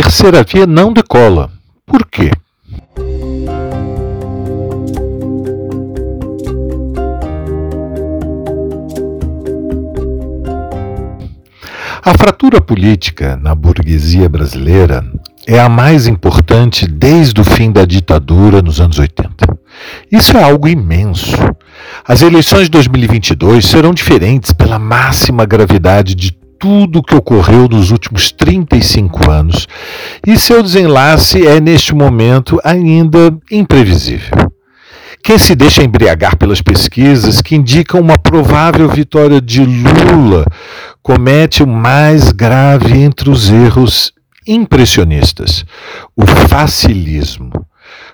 terceira via não decola. Por quê? A fratura política na burguesia brasileira é a mais importante desde o fim da ditadura nos anos 80. Isso é algo imenso. As eleições de 2022 serão diferentes pela máxima gravidade de tudo o que ocorreu nos últimos 35 anos, e seu desenlace é, neste momento, ainda imprevisível. Quem se deixa embriagar pelas pesquisas que indicam uma provável vitória de Lula comete o mais grave entre os erros impressionistas, o facilismo.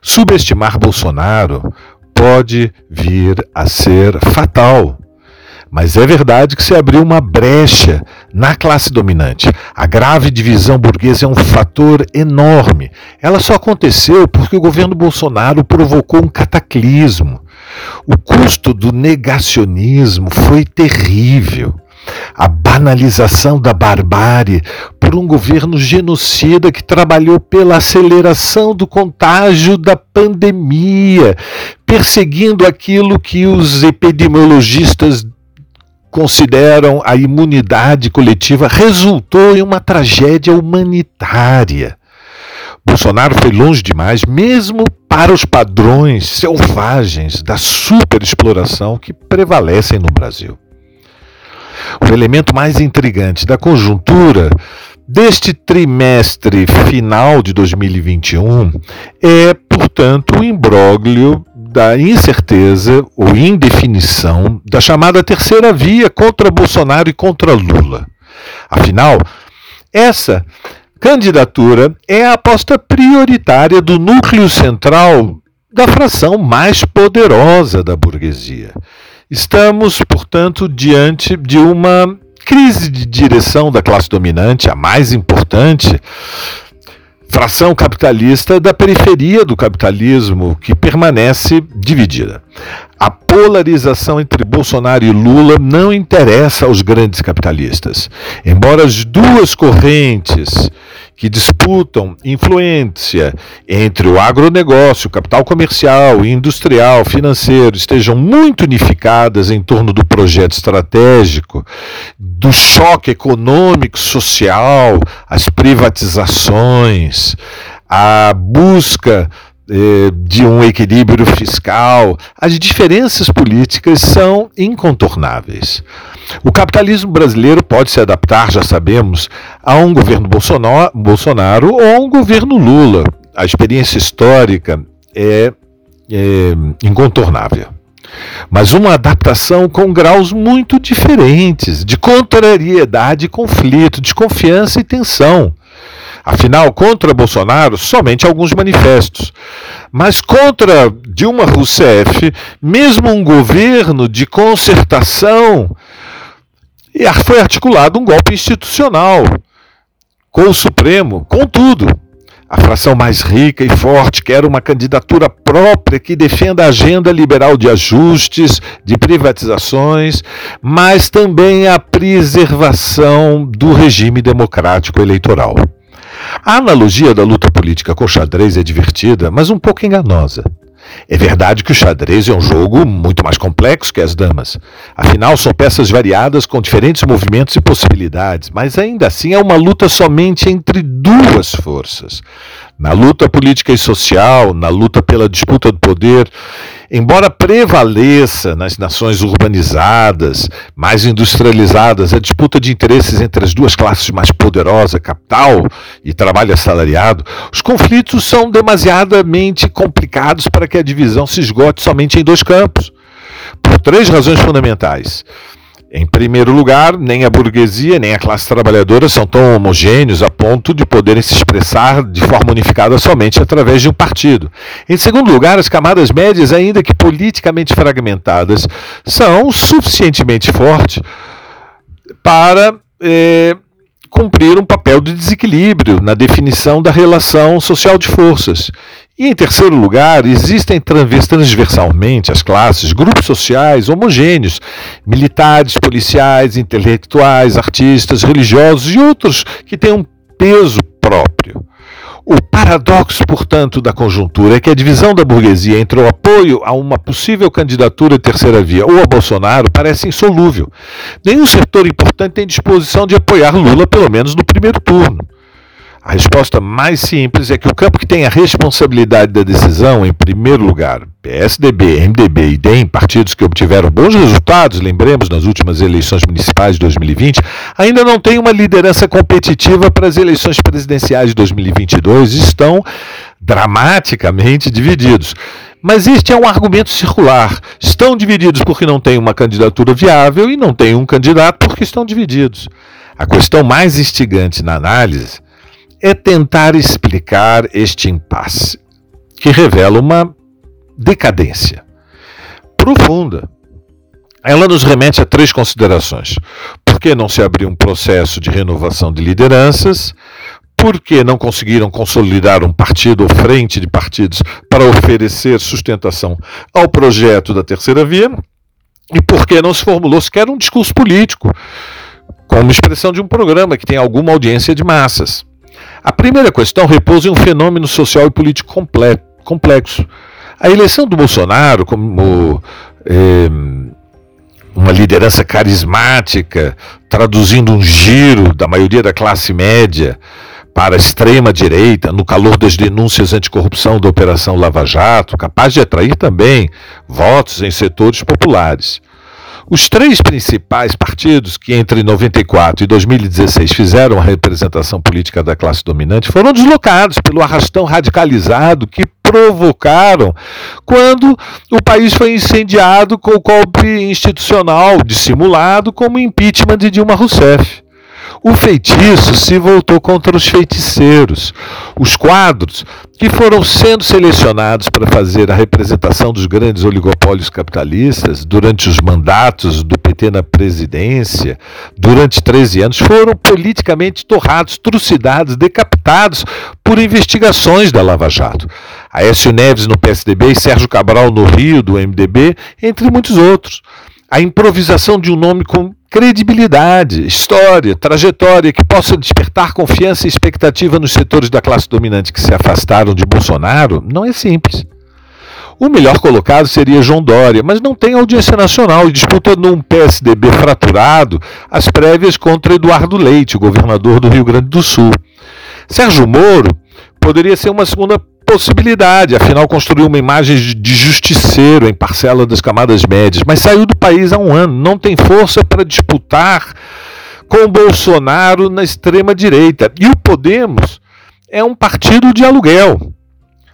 Subestimar Bolsonaro pode vir a ser fatal. Mas é verdade que se abriu uma brecha na classe dominante. A grave divisão burguesa é um fator enorme. Ela só aconteceu porque o governo Bolsonaro provocou um cataclismo. O custo do negacionismo foi terrível a banalização da barbárie por um governo genocida que trabalhou pela aceleração do contágio da pandemia, perseguindo aquilo que os epidemiologistas consideram a imunidade coletiva, resultou em uma tragédia humanitária. Bolsonaro foi longe demais, mesmo para os padrões selvagens da superexploração que prevalecem no Brasil. O elemento mais intrigante da conjuntura deste trimestre final de 2021 é, portanto, o imbróglio da incerteza ou indefinição da chamada terceira via contra Bolsonaro e contra Lula. Afinal, essa candidatura é a aposta prioritária do núcleo central da fração mais poderosa da burguesia. Estamos, portanto, diante de uma crise de direção da classe dominante, a mais importante, fração capitalista da periferia do capitalismo, que permanece dividida. A polarização entre Bolsonaro e Lula não interessa aos grandes capitalistas. Embora as duas correntes que disputam influência entre o agronegócio, capital comercial, industrial, financeiro estejam muito unificadas em torno do projeto estratégico, do choque econômico, social, as privatizações, a busca de um equilíbrio fiscal, as diferenças políticas são incontornáveis. O capitalismo brasileiro pode se adaptar, já sabemos, a um governo Bolsonaro ou a um governo Lula. A experiência histórica é, é incontornável. Mas uma adaptação com graus muito diferentes, de contrariedade conflito, de confiança e tensão. Afinal, contra Bolsonaro, somente alguns manifestos. Mas contra Dilma Rousseff, mesmo um governo de concertação foi articulado um golpe institucional com o Supremo, com tudo. A fração mais rica e forte quer uma candidatura própria que defenda a agenda liberal de ajustes, de privatizações, mas também a preservação do regime democrático eleitoral. A analogia da luta política com xadrez é divertida, mas um pouco enganosa. É verdade que o xadrez é um jogo muito mais complexo que as damas. Afinal, são peças variadas com diferentes movimentos e possibilidades, mas ainda assim é uma luta somente entre duas forças. Na luta política e social, na luta pela disputa do poder, embora prevaleça nas nações urbanizadas, mais industrializadas, a disputa de interesses entre as duas classes mais poderosas, capital e trabalho assalariado, os conflitos são demasiadamente complicados para que a divisão se esgote somente em dois campos, por três razões fundamentais. Em primeiro lugar, nem a burguesia nem a classe trabalhadora são tão homogêneos a ponto de poderem se expressar de forma unificada somente através de um partido. Em segundo lugar, as camadas médias, ainda que politicamente fragmentadas, são suficientemente fortes para eh, cumprir um papel de desequilíbrio na definição da relação social de forças. E em terceiro lugar, existem transversalmente as classes, grupos sociais homogêneos, militares, policiais, intelectuais, artistas, religiosos e outros que têm um peso próprio. O paradoxo, portanto, da conjuntura é que a divisão da burguesia entre o apoio a uma possível candidatura de terceira via ou a Bolsonaro parece insolúvel. Nenhum setor importante tem disposição de apoiar Lula, pelo menos no primeiro turno. A resposta mais simples é que o campo que tem a responsabilidade da decisão, em primeiro lugar, PSDB, MDB e DEM, partidos que obtiveram bons resultados, lembremos, nas últimas eleições municipais de 2020, ainda não tem uma liderança competitiva para as eleições presidenciais de 2022 e estão dramaticamente divididos. Mas este é um argumento circular. Estão divididos porque não tem uma candidatura viável e não tem um candidato porque estão divididos. A questão mais instigante na análise é tentar explicar este impasse, que revela uma decadência profunda. Ela nos remete a três considerações. Por que não se abriu um processo de renovação de lideranças? Por que não conseguiram consolidar um partido ou frente de partidos para oferecer sustentação ao projeto da terceira via? E por que não se formulou sequer um discurso político, como expressão de um programa que tem alguma audiência de massas? A primeira questão repousa em um fenômeno social e político complexo. A eleição do Bolsonaro como eh, uma liderança carismática, traduzindo um giro da maioria da classe média para a extrema-direita, no calor das denúncias anticorrupção da Operação Lava Jato, capaz de atrair também votos em setores populares. Os três principais partidos que entre 94 e 2016 fizeram a representação política da classe dominante foram deslocados pelo arrastão radicalizado que provocaram quando o país foi incendiado com o golpe institucional dissimulado como impeachment de Dilma Rousseff. O feitiço se voltou contra os feiticeiros. Os quadros que foram sendo selecionados para fazer a representação dos grandes oligopólios capitalistas durante os mandatos do PT na presidência, durante 13 anos, foram politicamente torrados, trucidados, decapitados por investigações da Lava Jato. Aécio Neves no PSDB e Sérgio Cabral no Rio, do MDB, entre muitos outros. A improvisação de um nome com credibilidade, história, trajetória que possa despertar confiança e expectativa nos setores da classe dominante que se afastaram de Bolsonaro não é simples. O melhor colocado seria João Dória, mas não tem audiência nacional e disputa num PSDB fraturado as prévias contra Eduardo Leite, governador do Rio Grande do Sul. Sérgio Moro poderia ser uma segunda possibilidade, afinal construiu uma imagem de justiceiro em parcela das camadas médias, mas saiu do país há um ano, não tem força para disputar com Bolsonaro na extrema direita. E o Podemos é um partido de aluguel.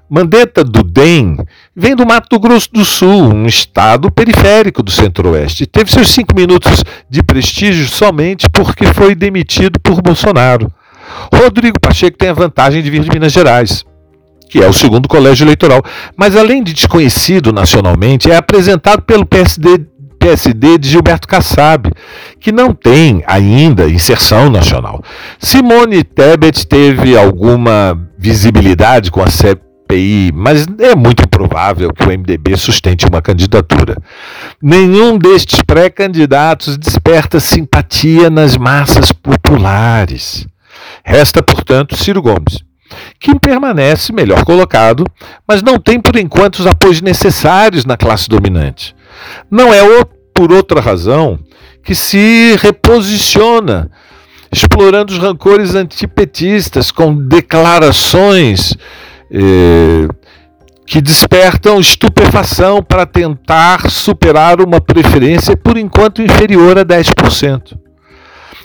Mandetta do DEM vem do Mato Grosso do Sul, um estado periférico do Centro-Oeste. Teve seus cinco minutos de prestígio somente porque foi demitido por Bolsonaro. Rodrigo Pacheco tem a vantagem de vir de Minas Gerais que é o segundo colégio eleitoral. Mas além de desconhecido nacionalmente, é apresentado pelo PSD, PSD de Gilberto Kassab, que não tem ainda inserção nacional. Simone Tebet teve alguma visibilidade com a CPI, mas é muito improvável que o MDB sustente uma candidatura. Nenhum destes pré-candidatos desperta simpatia nas massas populares. Resta, portanto, Ciro Gomes que permanece melhor colocado, mas não tem por enquanto os apoios necessários na classe dominante. Não é por outra razão que se reposiciona, explorando os rancores antipetistas com declarações eh, que despertam estupefação para tentar superar uma preferência por enquanto inferior a 10%.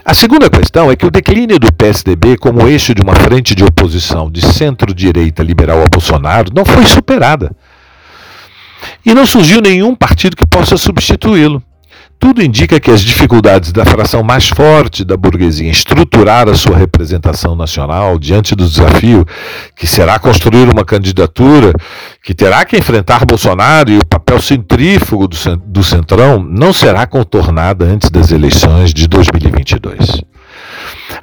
A segunda questão é que o declínio do PSDB como eixo de uma frente de oposição de centro-direita liberal a Bolsonaro não foi superada. E não surgiu nenhum partido que possa substituí-lo. Tudo indica que as dificuldades da fração mais forte da burguesia em estruturar a sua representação nacional diante do desafio que será construir uma candidatura que terá que enfrentar Bolsonaro e o papel centrífugo do Centrão não será contornada antes das eleições de 2022.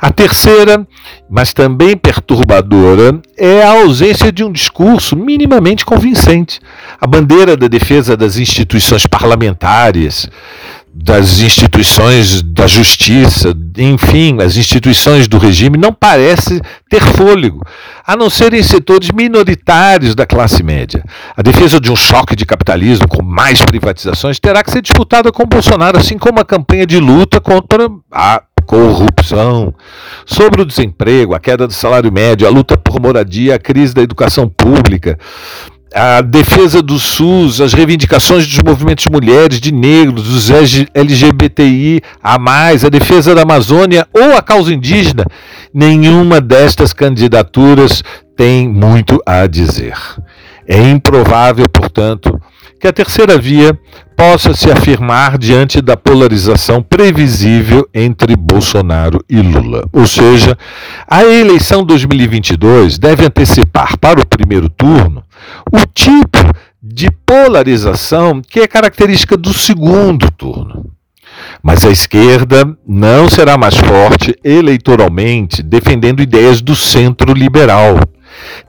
A terceira, mas também perturbadora, é a ausência de um discurso minimamente convincente. A bandeira da defesa das instituições parlamentares, das instituições da justiça, enfim, as instituições do regime, não parece ter fôlego, a não ser em setores minoritários da classe média. A defesa de um choque de capitalismo com mais privatizações terá que ser disputada com Bolsonaro, assim como a campanha de luta contra a corrupção, sobre o desemprego, a queda do salário médio, a luta por moradia, a crise da educação pública, a defesa do SUS, as reivindicações dos movimentos de mulheres, de negros, dos LGBTI, a mais, a defesa da Amazônia ou a causa indígena, nenhuma destas candidaturas tem muito a dizer. É improvável, portanto, que a terceira via possa se afirmar diante da polarização previsível entre Bolsonaro e Lula. Ou seja, a eleição 2022 deve antecipar para o primeiro turno o tipo de polarização que é característica do segundo turno. Mas a esquerda não será mais forte eleitoralmente defendendo ideias do centro liberal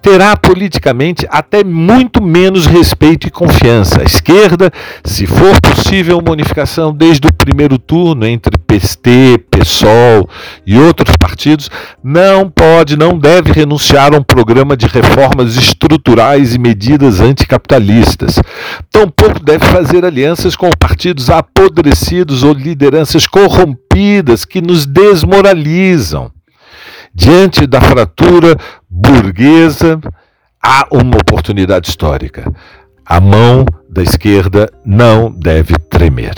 terá politicamente até muito menos respeito e confiança. A esquerda, se for possível uma unificação desde o primeiro turno entre PST, PSOL e outros partidos, não pode, não deve renunciar a um programa de reformas estruturais e medidas anticapitalistas. Tampouco deve fazer alianças com partidos apodrecidos ou lideranças corrompidas que nos desmoralizam. Diante da fratura burguesa, há uma oportunidade histórica. A mão da esquerda não deve tremer.